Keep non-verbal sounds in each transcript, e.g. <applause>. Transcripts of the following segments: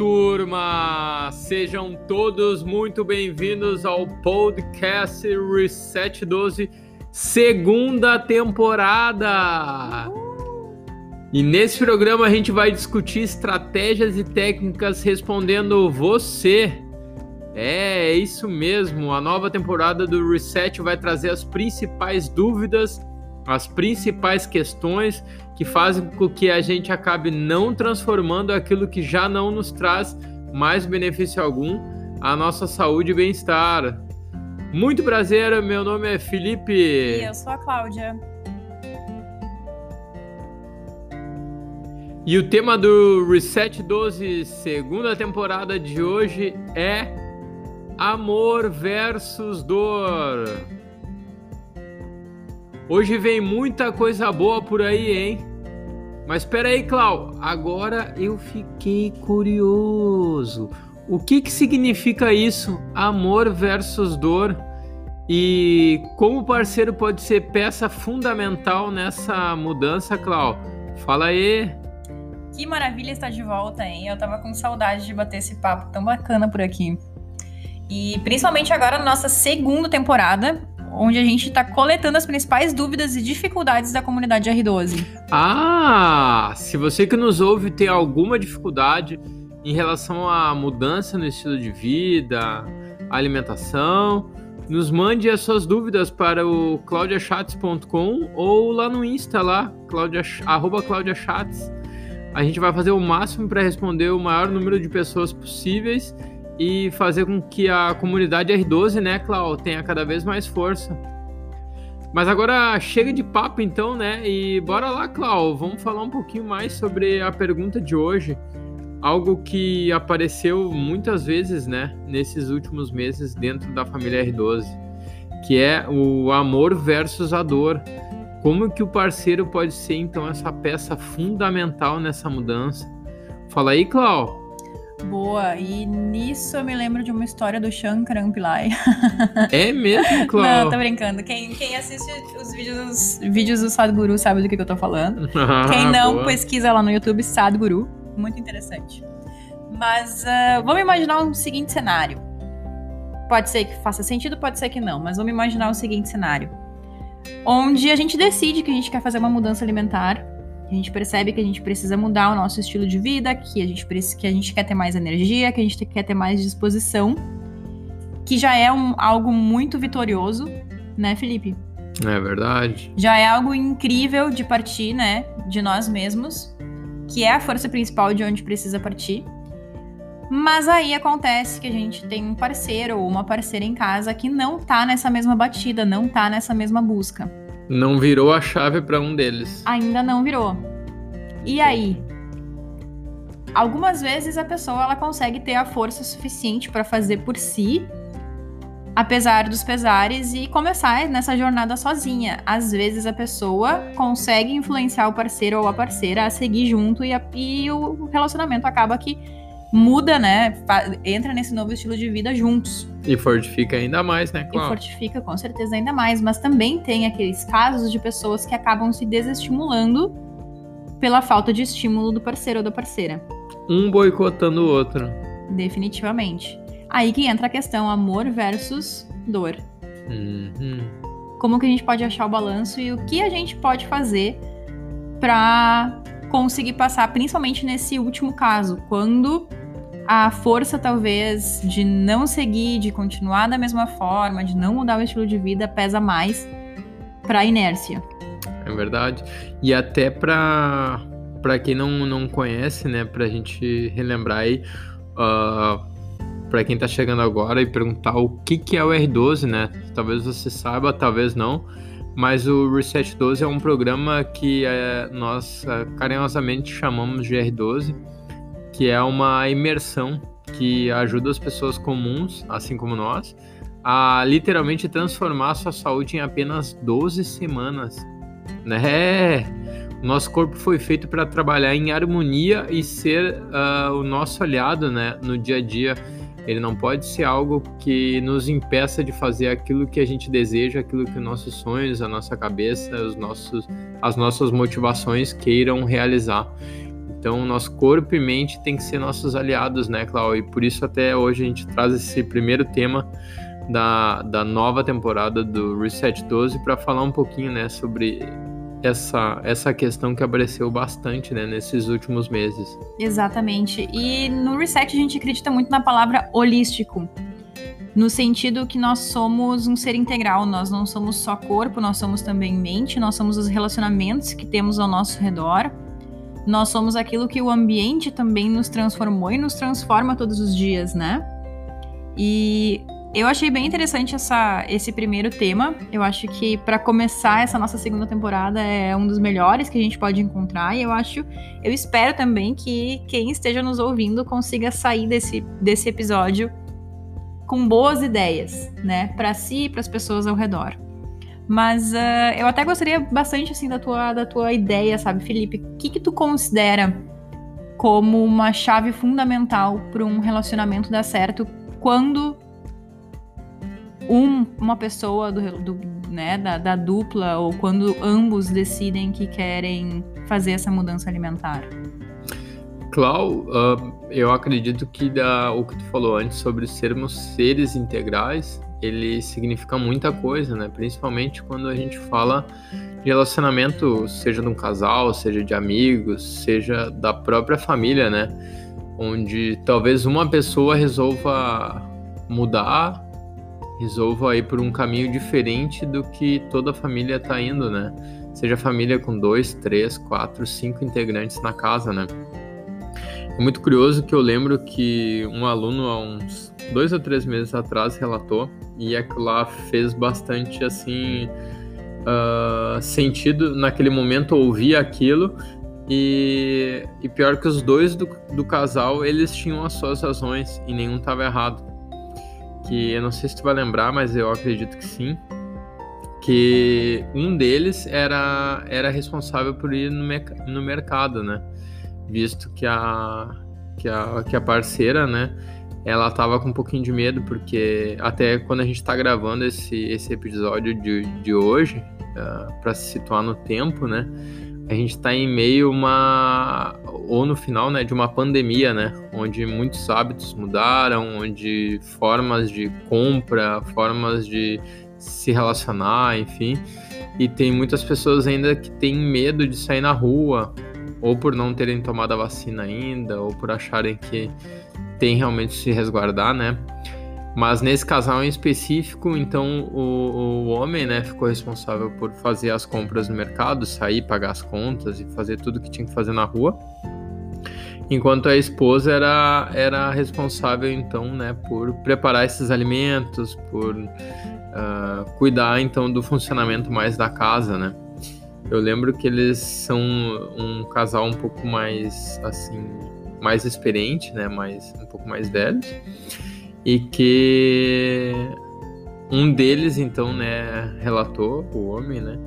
turma! Sejam todos muito bem-vindos ao podcast Reset 12, segunda temporada! E nesse programa a gente vai discutir estratégias e técnicas respondendo você. É, é isso mesmo, a nova temporada do Reset vai trazer as principais dúvidas, as principais questões que fazem com que a gente acabe não transformando aquilo que já não nos traz mais benefício algum a nossa saúde e bem-estar. Muito prazer, meu nome é Felipe. E eu sou a Cláudia. E o tema do Reset 12, segunda temporada de hoje é Amor versus Dor. Hoje vem muita coisa boa por aí, hein? Mas espera aí, Clau. Agora eu fiquei curioso. O que, que significa isso? Amor versus dor? E como o parceiro pode ser peça fundamental nessa mudança, Clau? Fala aí. Que maravilha estar de volta, hein? Eu tava com saudade de bater esse papo tão bacana por aqui. E principalmente agora na nossa segunda temporada, onde a gente está coletando as principais dúvidas e dificuldades da comunidade R12. Ah, se você que nos ouve tem alguma dificuldade em relação à mudança no estilo de vida, alimentação, nos mande as suas dúvidas para o claudiachats.com ou lá no Insta lá, claudia, arroba claudiachats. A gente vai fazer o máximo para responder o maior número de pessoas possíveis e fazer com que a comunidade R12, né, Clau, tenha cada vez mais força. Mas agora chega de papo então, né? E bora lá, Clau, vamos falar um pouquinho mais sobre a pergunta de hoje. Algo que apareceu muitas vezes, né, nesses últimos meses dentro da família R12, que é o amor versus a dor. Como que o parceiro pode ser então essa peça fundamental nessa mudança? Fala aí, Clau. Boa, e nisso eu me lembro de uma história do Shankar Pillai. <laughs> É mesmo, Cláudio? Não, tô brincando. Quem, quem assiste os vídeos, vídeos do Sadhguru sabe do que, que eu tô falando. <laughs> Ah, quem não, boa. pesquisa lá no YouTube Sadhguru. Muito interessante. Mas uh, vamos imaginar um seguinte cenário. Pode ser que faça sentido, pode ser que não, mas vamos imaginar o seguinte cenário. Onde a gente decide que a gente quer fazer uma mudança alimentar a gente percebe que a gente precisa mudar o nosso estilo de vida, que a gente, que a gente quer ter mais energia, que a gente quer ter mais disposição, que já é um, algo muito vitorioso, né, Felipe? É verdade. Já é algo incrível de partir, né, de nós mesmos, que é a força principal de onde precisa partir. Mas aí acontece que a gente tem um parceiro ou uma parceira em casa que não tá nessa mesma batida, não tá nessa mesma busca. Não virou a chave para um deles. Ainda não virou. E aí? Algumas vezes a pessoa ela consegue ter a força suficiente para fazer por si, apesar dos pesares e começar nessa jornada sozinha. Às vezes a pessoa consegue influenciar o parceiro ou a parceira a seguir junto e, a, e o relacionamento acaba que muda, né? Entra nesse novo estilo de vida juntos. E fortifica ainda mais, né? Claro. E fortifica com certeza ainda mais. Mas também tem aqueles casos de pessoas que acabam se desestimulando pela falta de estímulo do parceiro ou da parceira. Um boicotando o outro. Definitivamente. Aí que entra a questão amor versus dor. Uhum. Como que a gente pode achar o balanço e o que a gente pode fazer para conseguir passar, principalmente nesse último caso, quando a força, talvez, de não seguir, de continuar da mesma forma, de não mudar o estilo de vida, pesa mais para a inércia. É verdade. E até para para quem não, não conhece, né, para a gente relembrar aí, uh, ah, para quem está chegando agora e perguntar o que, que é o R12, né? Talvez você saiba, talvez não. Mas o Reset 12 é um programa que é, nós é, carinhosamente chamamos de R12 que é uma imersão que ajuda as pessoas comuns, assim como nós, a literalmente transformar a sua saúde em apenas 12 semanas. Né? Nosso corpo foi feito para trabalhar em harmonia e ser uh, o nosso aliado né, no dia a dia. Ele não pode ser algo que nos impeça de fazer aquilo que a gente deseja, aquilo que nossos sonhos, a nossa cabeça, os nossos, as nossas motivações queiram realizar. Então, nosso corpo e mente tem que ser nossos aliados, né, Cláudio? E por isso até hoje a gente traz esse primeiro tema da, da nova temporada do Reset 12 para falar um pouquinho, né, sobre essa, essa questão que apareceu bastante, né, nesses últimos meses. Exatamente. E no Reset a gente acredita muito na palavra holístico. No sentido que nós somos um ser integral, nós não somos só corpo, nós somos também mente, nós somos os relacionamentos que temos ao nosso redor, nós somos aquilo que o ambiente também nos transformou e nos transforma todos os dias, né? E eu achei bem interessante essa, esse primeiro tema. Eu acho que para começar essa nossa segunda temporada é um dos melhores que a gente pode encontrar. E eu acho, eu espero também que quem esteja nos ouvindo consiga sair desse, desse episódio com boas ideias, né, para si e para as pessoas ao redor. Mas uh, eu até gostaria bastante assim da tua, da tua ideia, sabe, Felipe? O que que tu considera como uma chave fundamental para um relacionamento dar certo quando um, uma pessoa do, do né, da, da, dupla ou quando ambos decidem que querem fazer essa mudança alimentar? Clau, uh, eu acredito que da, o que tu falou antes sobre sermos seres integrais, ele significa muita coisa, né? Principalmente quando a gente fala de relacionamento, seja de um casal, seja de amigos, seja da própria família, né? Onde talvez uma pessoa resolva mudar resolva ir por um caminho diferente do que toda a família está indo, né? Seja família com dois, três, quatro, cinco integrantes na casa, né? É muito curioso que eu lembro que um aluno há uns dois ou três meses atrás relatou e aquilo lá fez bastante assim uh, sentido naquele momento ouvir aquilo e, e pior que os dois do, do casal eles tinham as suas razões e nenhum estava errado que eu não sei se tu vai lembrar, mas eu acredito que sim, que um deles era, era responsável por ir no, no mercado, né? Visto que a, que a, que a parceira, né? Ela tava com um pouquinho de medo, porque até quando a gente tá gravando esse, esse episódio de, de hoje, uh, ah, para se situar no tempo, né? a gente está em meio uma ou no final né de uma pandemia né onde muitos hábitos mudaram onde formas de compra formas de se relacionar enfim e tem muitas pessoas ainda que têm medo de sair na rua ou por não terem tomado a vacina ainda ou por acharem que tem realmente se resguardar né mas nesse casal em específico, então o, o homem né, ficou responsável por fazer as compras no mercado, sair, pagar as contas e fazer tudo que tinha que fazer na rua. Enquanto a esposa era, era responsável então né, por preparar esses alimentos, por uh, cuidar então do funcionamento mais da casa, né? Eu lembro que eles são um casal um pouco mais assim, mais experiente, né, mais um pouco mais velhos e que um deles então né relatou o homem né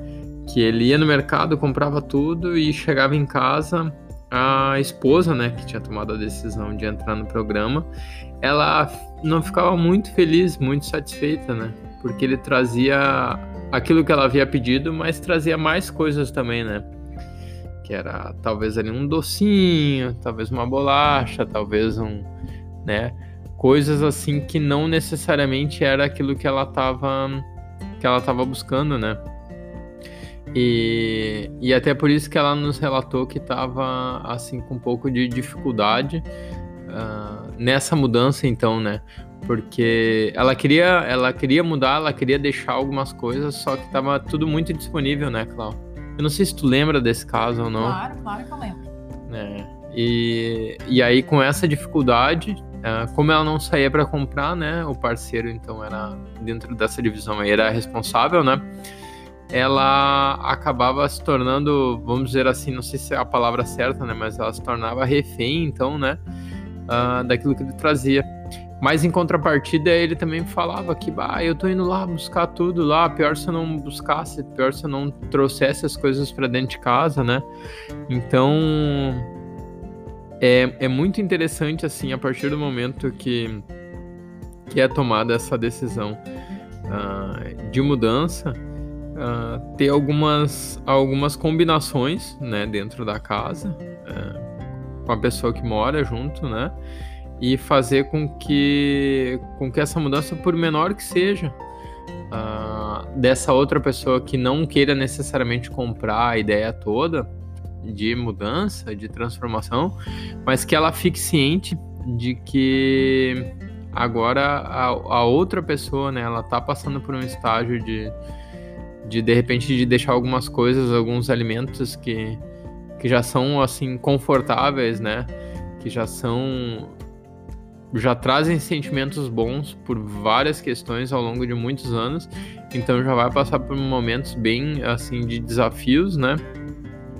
que ele ia no mercado comprava tudo e chegava em casa a esposa né que tinha tomado a decisão de entrar no programa ela não ficava muito feliz muito satisfeita né porque ele trazia aquilo que ela havia pedido mas trazia mais coisas também né que era talvez ali um docinho talvez uma bolacha talvez um né coisas assim que não necessariamente era aquilo que ela estava que ela tava buscando, né? E, e até por isso que ela nos relatou que estava assim com um pouco de dificuldade uh, nessa mudança, então, né? Porque ela queria, ela queria mudar, ela queria deixar algumas coisas, só que estava tudo muito disponível, né, Clau? Eu não sei se tu lembra desse caso ou não. Claro, claro que eu lembro. É, e, e aí, com essa dificuldade, Uh, como ela não saía para comprar, né? O parceiro, então, era dentro dessa divisão aí, era responsável, né? Ela acabava se tornando, vamos dizer assim, não sei se é a palavra certa, né? Mas ela se tornava refém, então, né? Uh, daquilo que ele trazia. Mas em contrapartida, ele também falava que, bah, eu tô indo lá buscar tudo lá, pior se eu não buscasse, pior se eu não trouxesse as coisas para dentro de casa, né? Então, é, é muito interessante, assim, a partir do momento que, que é tomada essa decisão uh, de mudança, uh, ter algumas, algumas combinações né, dentro da casa. Uh, com a pessoa que mora junto, né? E fazer com que, com que essa mudança, por menor que seja, uh, dessa outra pessoa que não queira necessariamente comprar a ideia toda de mudança, de transformação, mas que ela fique ciente de que agora a, a outra pessoa, né, ela tá passando por um estágio de, de de repente de deixar algumas coisas, alguns alimentos que, que já são assim confortáveis, né, que já são já trazem sentimentos bons por várias questões ao longo de muitos anos, então já vai passar por momentos bem assim de desafios, né?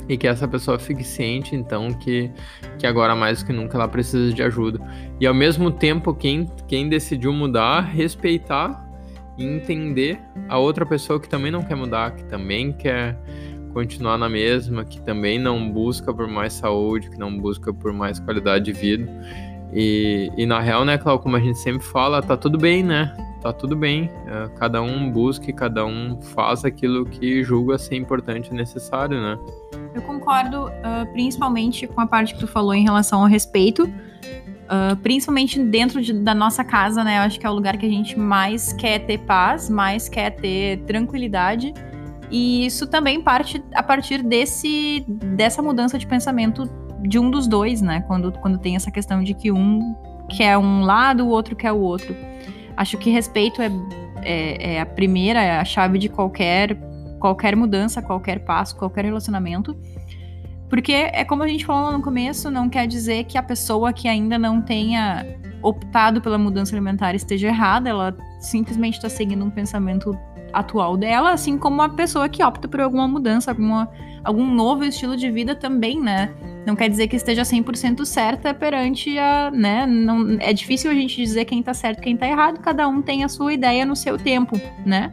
E que essa pessoa fique ciente, então, que, que agora mais do que nunca ela precisa de ajuda. E ao mesmo tempo, quem, quem decidiu mudar, respeitar e entender a outra pessoa que também não quer mudar, que também quer continuar na mesma, que também não busca por mais saúde, que não busca por mais qualidade de vida. E, e na real, né, Cláudio, como a gente sempre fala, tá tudo bem, né? Tá tudo bem. É, cada um busca e cada um faz aquilo que julga ser importante e necessário, né? Eu concordo, uh, principalmente com a parte que tu falou em relação ao respeito. Uh, principalmente dentro de, da nossa casa, né? Eu acho que é o lugar que a gente mais quer ter paz, mais quer ter tranquilidade. E isso também parte a partir desse, dessa mudança de pensamento de um dos dois, né? Quando, quando tem essa questão de que um quer um lado, o outro quer o outro. Acho que respeito é, é, é a primeira, é a chave de qualquer, qualquer mudança, qualquer passo, qualquer relacionamento. Porque é como a gente falou no começo, não quer dizer que a pessoa que ainda não tenha optado pela mudança alimentar esteja errada, ela simplesmente está seguindo um pensamento atual dela, assim como a pessoa que opta por alguma mudança, alguma, algum novo estilo de vida também, né? Não quer dizer que esteja 100% certa perante a, né? Não, é difícil a gente dizer quem tá certo e quem tá errado, cada um tem a sua ideia no seu tempo, né?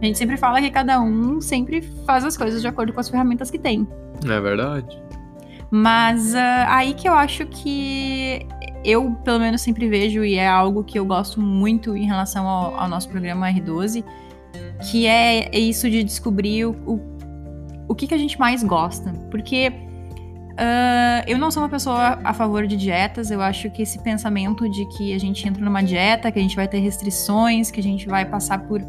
A gente sempre fala que cada um sempre faz as coisas de acordo com as ferramentas que tem. É verdade. Mas uh, aí que eu acho que eu, pelo menos, sempre vejo, e é algo que eu gosto muito em relação ao, ao nosso programa R12, que é isso de descobrir o, o, o que, que a gente mais gosta. Porque uh, eu não sou uma pessoa a favor de dietas, eu acho que esse pensamento de que a gente entra numa dieta, que a gente vai ter restrições, que a gente vai passar por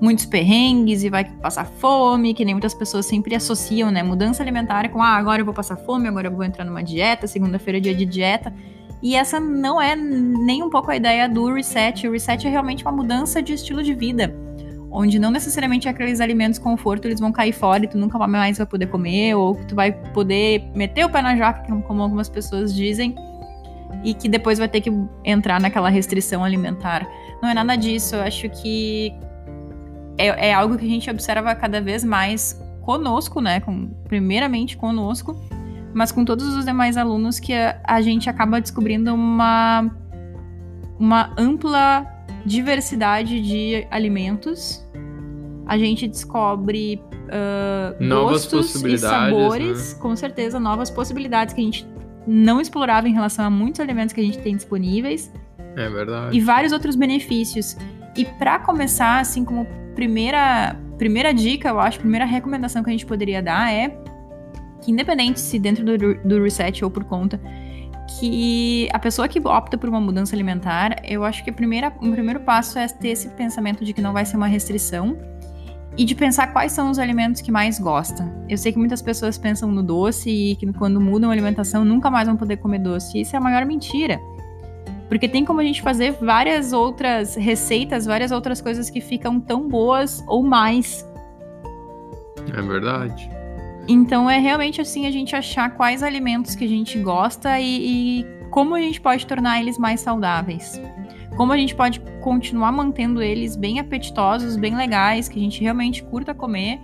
muitos perrengues e vai passar fome, que nem muitas pessoas sempre associam, né? Mudança alimentar com, ah, agora eu vou passar fome, agora eu vou entrar numa dieta, segunda-feira é dia de dieta. E essa não é nem um pouco a ideia do reset. O reset é realmente uma mudança de estilo de vida onde não necessariamente aqueles alimentos conforto eles vão cair fora e tu nunca mais vai poder comer, ou tu vai poder meter o pé na jaca, como algumas pessoas dizem, e que depois vai ter que entrar naquela restrição alimentar. Não é nada disso, eu acho que é, é algo que a gente observa cada vez mais conosco, né? Com, primeiramente conosco, mas com todos os demais alunos que a, a gente acaba descobrindo uma, uma ampla diversidade de alimentos. A gente descobre uh, novas gostos e sabores, né? com certeza, novas possibilidades que a gente não explorava em relação a muitos alimentos que a gente tem disponíveis. É verdade. E vários outros benefícios. E para começar, assim, como primeira, primeira dica, eu acho, primeira recomendação que a gente poderia dar é que, independente se dentro do, do reset ou por conta, que a pessoa que opta por uma mudança alimentar, eu acho que a primeira, o primeiro passo é ter esse pensamento de que não vai ser uma restrição e de pensar quais são os alimentos que mais gosta. Eu sei que muitas pessoas pensam no doce e que quando mudam a alimentação nunca mais vão poder comer doce. Isso é a maior mentira. Porque tem como a gente fazer várias outras receitas, várias outras coisas que ficam tão boas ou mais. É verdade. Então é realmente assim a gente achar quais alimentos que a gente gosta e, e como a gente pode tornar eles mais saudáveis. Como a gente pode continuar mantendo eles bem apetitosos, bem legais, que a gente realmente curta comer,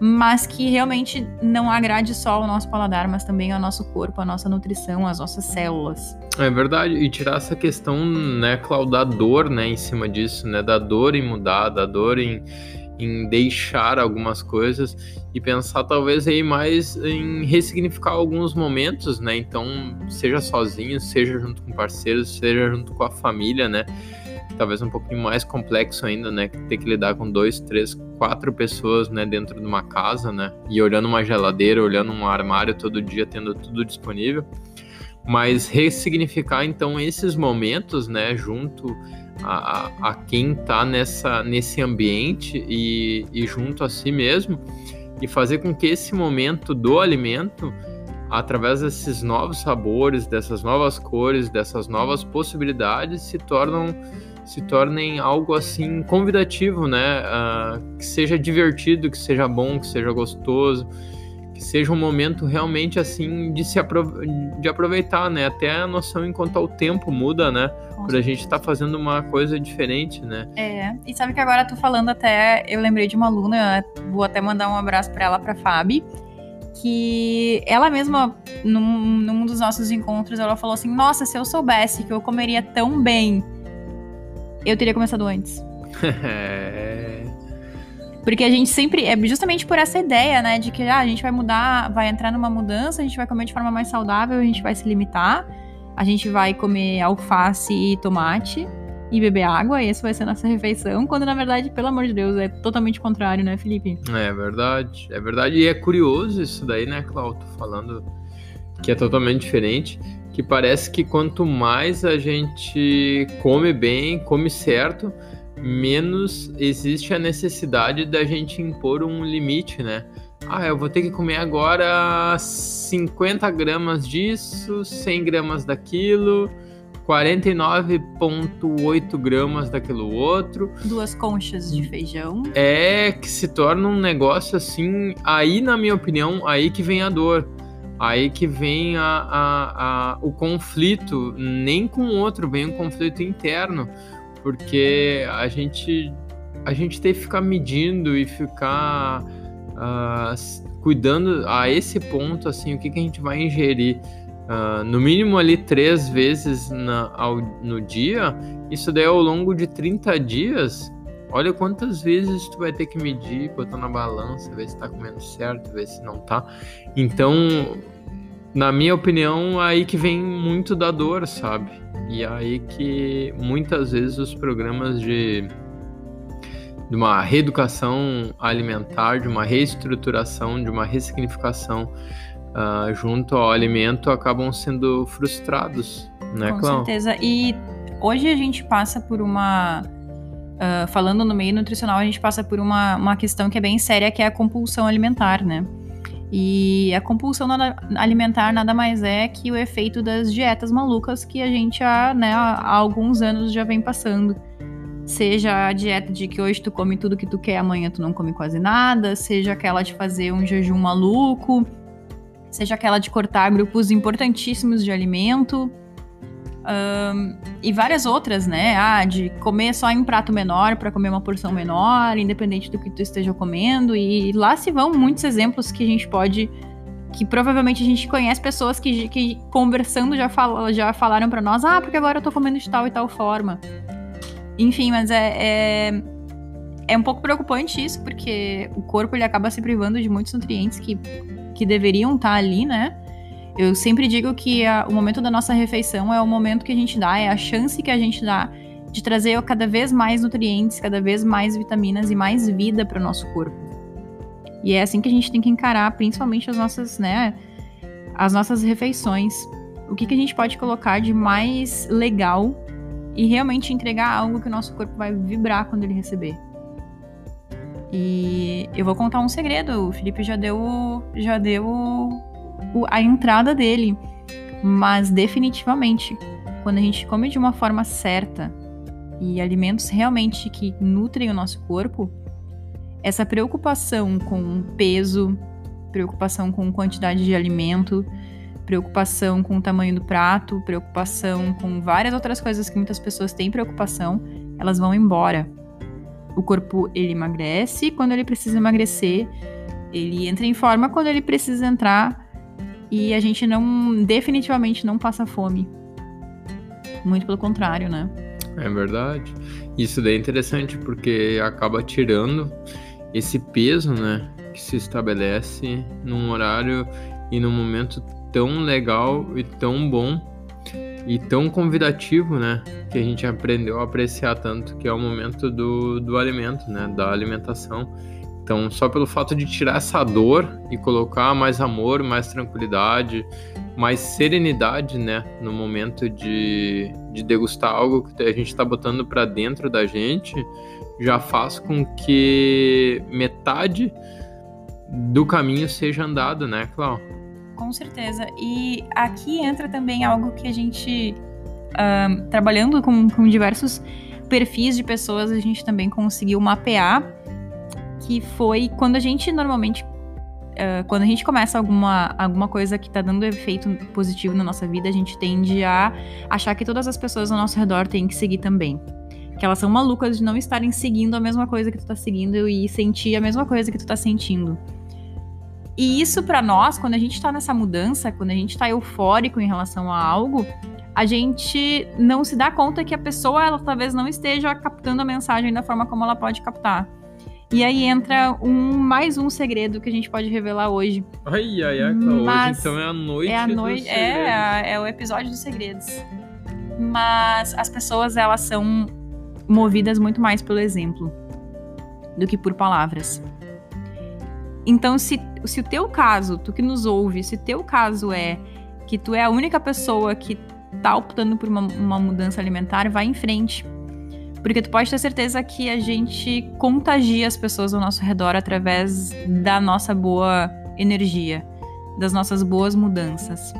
mas que realmente não agrade só ao nosso paladar, mas também ao nosso corpo, à nossa nutrição, às nossas células. É verdade, e tirar essa questão, né, Cláudio, da dor, né, em cima disso, né, da dor em mudar, da dor em, em deixar algumas coisas e pensar talvez aí mais em ressignificar alguns momentos, né? Então, seja sozinho, seja junto com parceiros, seja junto com a família, né? Talvez um pouquinho mais complexo ainda, né? Ter que lidar com dois, três, quatro pessoas, né? Dentro de uma casa, né? E olhando uma geladeira, olhando um armário todo dia, tendo tudo disponível. Mas ressignificar então esses momentos, né, junto a, a, quem está nessa nesse ambiente e, e junto a si mesmo e fazer com que esse momento do alimento através desses novos sabores, dessas novas cores, dessas novas possibilidades, se tornam se tornem algo assim convidativo, né? Uh, que seja divertido, que seja bom, que seja gostoso, que seja um momento realmente assim de se apro de aproveitar, né? Até a noção enquanto o tempo muda, né? Por a gente estar tá fazendo uma coisa diferente, né? É, e sabe que agora tô falando até, eu lembrei de uma aluna, vou até mandar um abraço para ela, para Fabi que ela mesma, num, num dos nossos encontros, ela falou assim: Nossa, se eu soubesse que eu comeria tão bem, eu teria começado antes. <laughs> <laughs> Porque a gente sempre. É justamente por essa ideia, né? De que ah, a gente vai mudar, vai entrar numa mudança, a gente vai comer de forma mais saudável, a gente vai se limitar, a gente vai comer alface e tomate e beber água, e essa vai ser a nossa refeição, quando na verdade, pelo amor de Deus, é totalmente contrário, né, Felipe? É verdade, é verdade. E é curioso isso daí, né, Cláudio? Falando que é totalmente diferente, que parece que quanto mais a gente come bem, come certo, menos existe a necessidade da gente impor um limite, né? Ah, eu vou ter que comer agora 50 gramas disso, 100 gramas daquilo 49,8 gramas daquilo outro. Duas conchas de feijão. É que se torna um negócio assim. Aí, na minha opinião, aí que vem a dor. Aí que vem a, a, a o conflito. Nem com o outro, vem um conflito interno. Porque a gente, a gente tem que ficar medindo e ficar uh, cuidando a esse ponto, assim, o que, que a gente vai ingerir uh, no mínimo ali três vezes na, ao, no dia, isso daí ao longo de 30 dias, olha quantas vezes tu vai ter que medir, botar na balança, ver se tá comendo certo, ver se não tá. Então, na minha opinião, aí que vem muito da dor, sabe? E aí que muitas vezes os programas de, de uma reeducação alimentar, de uma reestruturação, de uma ressignificação uh, junto ao alimento acabam sendo frustrados, né, Com certeza. E hoje a gente passa por uma. Uh, falando no meio nutricional, a gente passa por uma, uma questão que é bem séria, que é a compulsão alimentar, né? E a compulsão alimentar nada mais é que o efeito das dietas malucas que a gente há, né, há alguns anos já vem passando. Seja a dieta de que hoje tu come tudo que tu quer, amanhã tu não come quase nada, seja aquela de fazer um jejum maluco, seja aquela de cortar grupos importantíssimos de alimento. Um, e várias outras, né? Ah, de comer só em um prato menor para comer uma porção menor, independente do que tu esteja comendo. E lá se vão muitos exemplos que a gente pode. Que provavelmente a gente conhece pessoas que, que conversando já, fal, já falaram para nós: ah, porque agora eu tô comendo de tal e tal forma. Enfim, mas é, é, é um pouco preocupante isso, porque o corpo ele acaba se privando de muitos nutrientes que que deveriam estar tá ali, né? Eu sempre digo que a, o momento da nossa refeição é o momento que a gente dá, é a chance que a gente dá de trazer cada vez mais nutrientes, cada vez mais vitaminas e mais vida para o nosso corpo. E é assim que a gente tem que encarar, principalmente as nossas, né, as nossas refeições. O que, que a gente pode colocar de mais legal e realmente entregar algo que o nosso corpo vai vibrar quando ele receber. E eu vou contar um segredo. O Felipe já deu, já deu a entrada dele. Mas definitivamente, quando a gente come de uma forma certa e alimentos realmente que nutrem o nosso corpo, essa preocupação com peso, preocupação com quantidade de alimento, preocupação com o tamanho do prato, preocupação com várias outras coisas que muitas pessoas têm preocupação, elas vão embora o corpo ele emagrece quando ele precisa emagrecer, ele entra em forma quando ele precisa entrar e a gente não definitivamente não passa fome. Muito pelo contrário, né? É verdade. Isso daí é interessante porque acaba tirando esse peso, né, que se estabelece num horário e num momento tão legal e tão bom e tão convidativo, né? Que a gente aprendeu a apreciar tanto, que é o momento do, do alimento, né? Da alimentação. Então, só pelo fato de tirar essa dor e colocar mais amor, mais tranquilidade, mais serenidade, né, no momento de, de degustar algo que a gente está botando para dentro da gente, já faz com que metade do caminho seja andado, né, Clau? Com certeza. E aqui entra também algo que a gente, uh, trabalhando com, com diversos perfis de pessoas, a gente também conseguiu mapear, que foi quando a gente normalmente Uh, quando a gente começa alguma, alguma coisa que tá dando efeito positivo na nossa vida, a gente tende a achar que todas as pessoas ao nosso redor têm que seguir também que elas são malucas de não estarem seguindo a mesma coisa que tu tá seguindo e sentir a mesma coisa que tu tá sentindo. E isso para nós, quando a gente tá nessa mudança, quando a gente tá eufórico em relação a algo, a gente não se dá conta que a pessoa, ela talvez não esteja captando a mensagem da forma como ela pode captar. E aí entra um mais um segredo que a gente pode revelar hoje. Ai, ai, ai, Mas hoje então é a noite. É a noite, é, é o episódio dos segredos. Mas as pessoas, elas são movidas muito mais pelo exemplo do que por palavras. Então, se, se o teu caso, tu que nos ouve, se o teu caso é que tu é a única pessoa que tá optando por uma, uma mudança alimentar, vai em frente. Porque tu pode ter certeza que a gente contagia as pessoas ao nosso redor através da nossa boa energia, das nossas boas mudanças.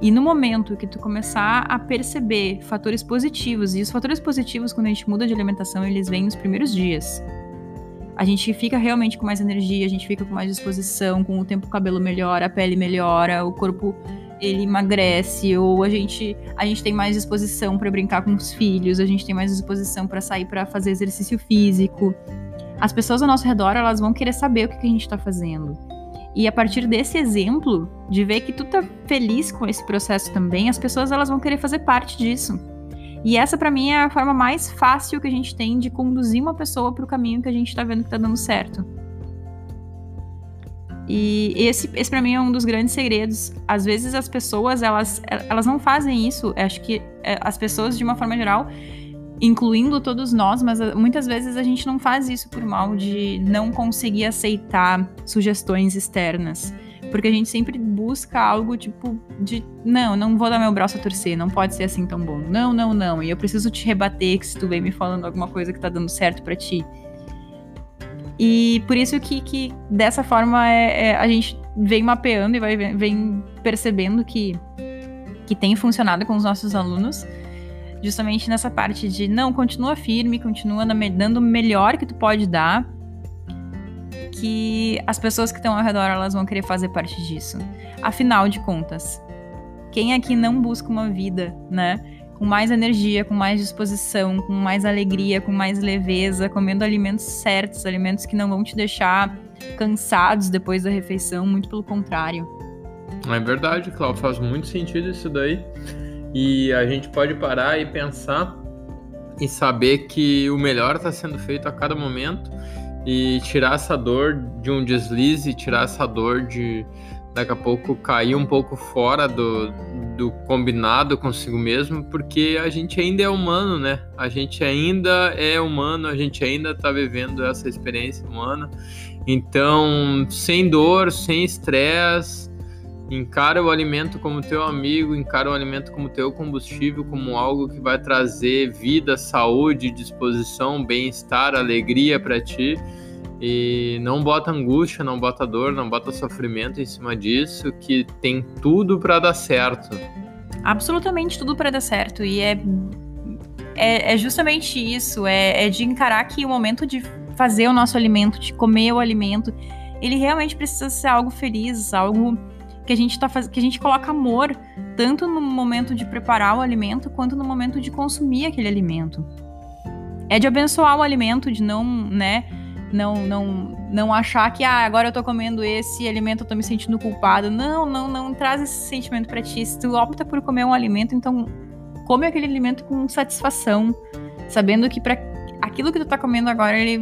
E no momento que tu começar a perceber fatores positivos, e os fatores positivos, quando a gente muda de alimentação, eles vêm nos primeiros dias. A gente fica realmente com mais energia, a gente fica com mais disposição, com o tempo o cabelo melhora, a pele melhora, o corpo ele emagrece, ou a gente, a gente tem mais disposição para brincar com os filhos, a gente tem mais disposição para sair para fazer exercício físico. As pessoas ao nosso redor, elas vão querer saber o que, que a gente está fazendo. E a partir desse exemplo, de ver que tu tá feliz com esse processo também, as pessoas elas vão querer fazer parte disso. E essa para mim é a forma mais fácil que a gente tem de conduzir uma pessoa para o caminho que a gente tá vendo que tá dando certo. E esse, esse para mim é um dos grandes segredos. Às vezes as pessoas, elas, elas não fazem isso. Acho que é, as pessoas, de uma forma geral, incluindo todos nós, mas ah, muitas vezes a gente não faz isso por mal de não conseguir aceitar sugestões externas. Porque a gente sempre busca algo tipo de não, não vou dar meu braço a torcer, não pode ser assim tão bom. Não, não, não. E eu preciso te rebater que se tu vem me falando alguma coisa que tá dando certo para ti. E por isso que, que dessa forma é, é, a gente vem mapeando e vai, vem percebendo que, que tem funcionado com os nossos alunos justamente nessa parte de não, continua firme, continua dando o melhor que tu pode dar, que as pessoas que estão ao redor elas vão querer fazer parte disso. Afinal de contas, quem aqui não busca uma vida, né? Com mais energia, com mais disposição, com mais alegria, com mais leveza, comendo alimentos certos, alimentos que não vão te deixar cansados depois da refeição, muito pelo contrário. É verdade, Cláudio, faz muito sentido isso daí. E a gente pode parar e pensar e saber que o melhor está sendo feito a cada momento e tirar essa dor de um deslize, tirar essa dor de daqui a pouco cair um pouco fora do, do combinado consigo mesmo, porque a gente ainda é humano, né? A gente ainda é humano, a gente ainda está vivendo essa experiência humana. Então, sem dor, sem estresse, Encara o alimento como teu amigo, encara o alimento como teu combustível, como algo que vai trazer vida, saúde, disposição, bem-estar, alegria para ti. E não bota angústia, não bota dor, não bota sofrimento em cima disso, que tem tudo para dar certo. Absolutamente tudo para dar certo. E é, é, é justamente isso: é, é de encarar que o momento de fazer o nosso alimento, de comer o alimento, ele realmente precisa ser algo feliz, algo que a gente tá faz... que a gente coloca amor tanto no momento de preparar o alimento quanto no momento de consumir aquele alimento. É de abençoar o alimento, de não, né, não não não achar que ah, agora eu tô comendo esse alimento, eu tô me sentindo culpado. Não, não, não traz esse sentimento para ti. Se tu opta por comer um alimento, então come aquele alimento com satisfação, sabendo que para aquilo que tu tá comendo agora ele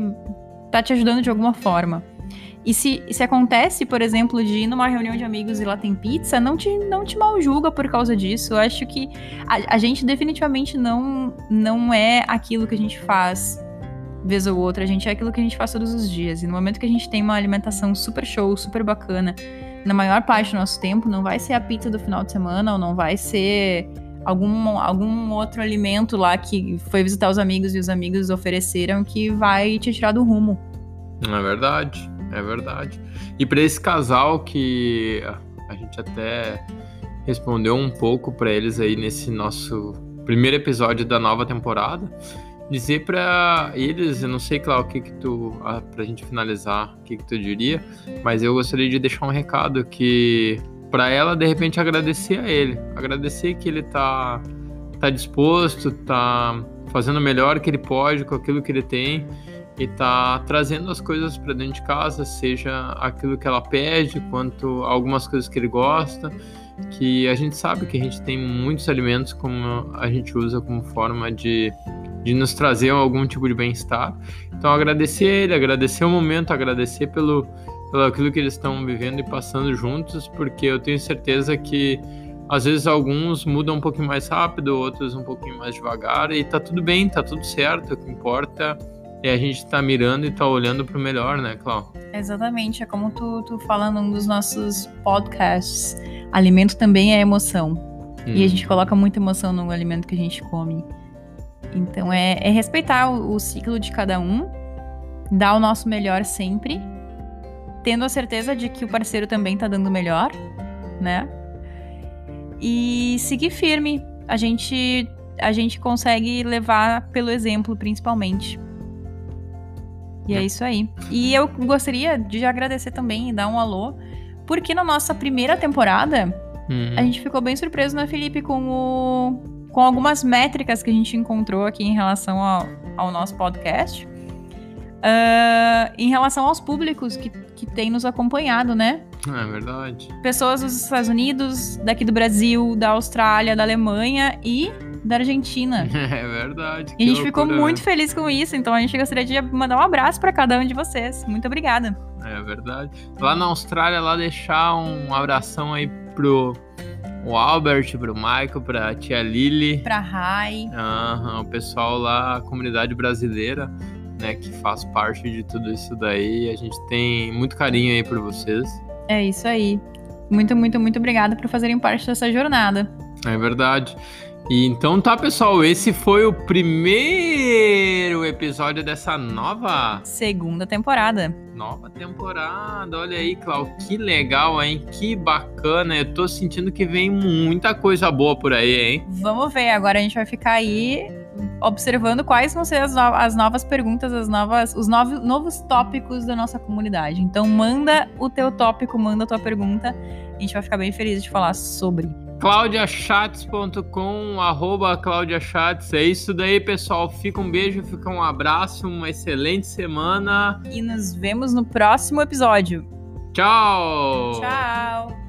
tá te ajudando de alguma forma. E se, se acontece, por exemplo, de ir numa reunião de amigos e lá tem pizza, não te, não te mal julga por causa disso. Eu acho que a, a gente definitivamente não, não é aquilo que a gente faz vez ou outra, a gente é aquilo que a gente faz todos os dias. E no momento que a gente tem uma alimentação super show, super bacana, na maior parte do nosso tempo, não vai ser a pizza do final de semana, ou não vai ser algum, algum outro alimento lá que foi visitar os amigos e os amigos ofereceram que vai te tirar do rumo. É verdade, é verdade. E para esse casal que a gente até respondeu um pouco para eles aí nesse nosso primeiro episódio da nova temporada, dizer para eles, eu não sei, Cláudio, o que que tu, ah, pra gente finalizar, o que que tu diria, mas eu gostaria de deixar um recado que para ela de repente agradecer a ele, agradecer que ele tá tá disposto, tá fazendo o melhor que ele pode com aquilo que ele tem e tá trazendo as coisas para dentro de casa, seja aquilo que ela pede, quanto algumas coisas que ele gosta, que a gente sabe que a gente tem muitos alimentos como a gente usa como forma de, de nos trazer algum tipo de bem-estar. Então agradecer ele, agradecer o momento, agradecer pelo, pelo aquilo que eles estão vivendo e passando juntos, porque eu tenho certeza que às vezes alguns mudam um pouquinho mais rápido, outros um pouquinho mais devagar, e tá tudo bem, tá tudo certo. O que importa é a gente tá mirando e tá olhando pro melhor, né, Clau? Exatamente, é como tu, tu falando um dos nossos podcasts. Alimento também é emoção. Hum. E a gente coloca muita emoção no alimento que a gente come. Então é, é respeitar o, o ciclo de cada um, dar o nosso melhor sempre, tendo a certeza de que o parceiro também tá dando o melhor, né? E seguir firme. A gente a gente consegue levar pelo exemplo, principalmente. E é isso aí. E eu gostaria de agradecer também e dar um alô, porque na nossa primeira temporada, uhum. a gente ficou bem surpreso, né, Felipe, com o com algumas métricas que a gente encontrou aqui em relação ao, ao nosso podcast. Uh, em relação aos públicos que, que têm nos acompanhado, né? É verdade. Pessoas dos Estados Unidos, daqui do Brasil, da Austrália, da Alemanha e da Argentina. <laughs> É verdade. E a gente loucura, ficou muito né? feliz com isso, então a gente gostaria de mandar um abraço para cada um de vocês. Muito obrigada. É verdade. Lá na Austrália, lá deixar um abração aí pro o Albert, pro Michael, pra tia Lili. Pra Rai. Uhum, o pessoal lá, a comunidade brasileira, né, que faz parte de tudo isso daí. A gente tem muito carinho aí por vocês. É isso aí. Muito, muito, muito obrigada por fazerem parte dessa jornada. É verdade. E então tá, pessoal, esse foi o primeiro episódio dessa nova segunda temporada. Nova temporada, olha aí, Clau, que legal, hein? Que bacana. Eu tô sentindo que vem muita coisa boa por aí, hein? Vamos ver, agora a gente vai ficar aí observando quais vão ser as, no as novas perguntas, as novas, os novos, novos tópicos da nossa comunidade. Então manda o teu tópico, manda a tua pergunta. A gente vai ficar bem feliz de falar sobre claudiachats.com, arroba claudiachats. É isso daí, pessoal. Fica um beijo, fica um abraço, uma excelente semana. E nos vemos no próximo episódio. Tchau! Tchau!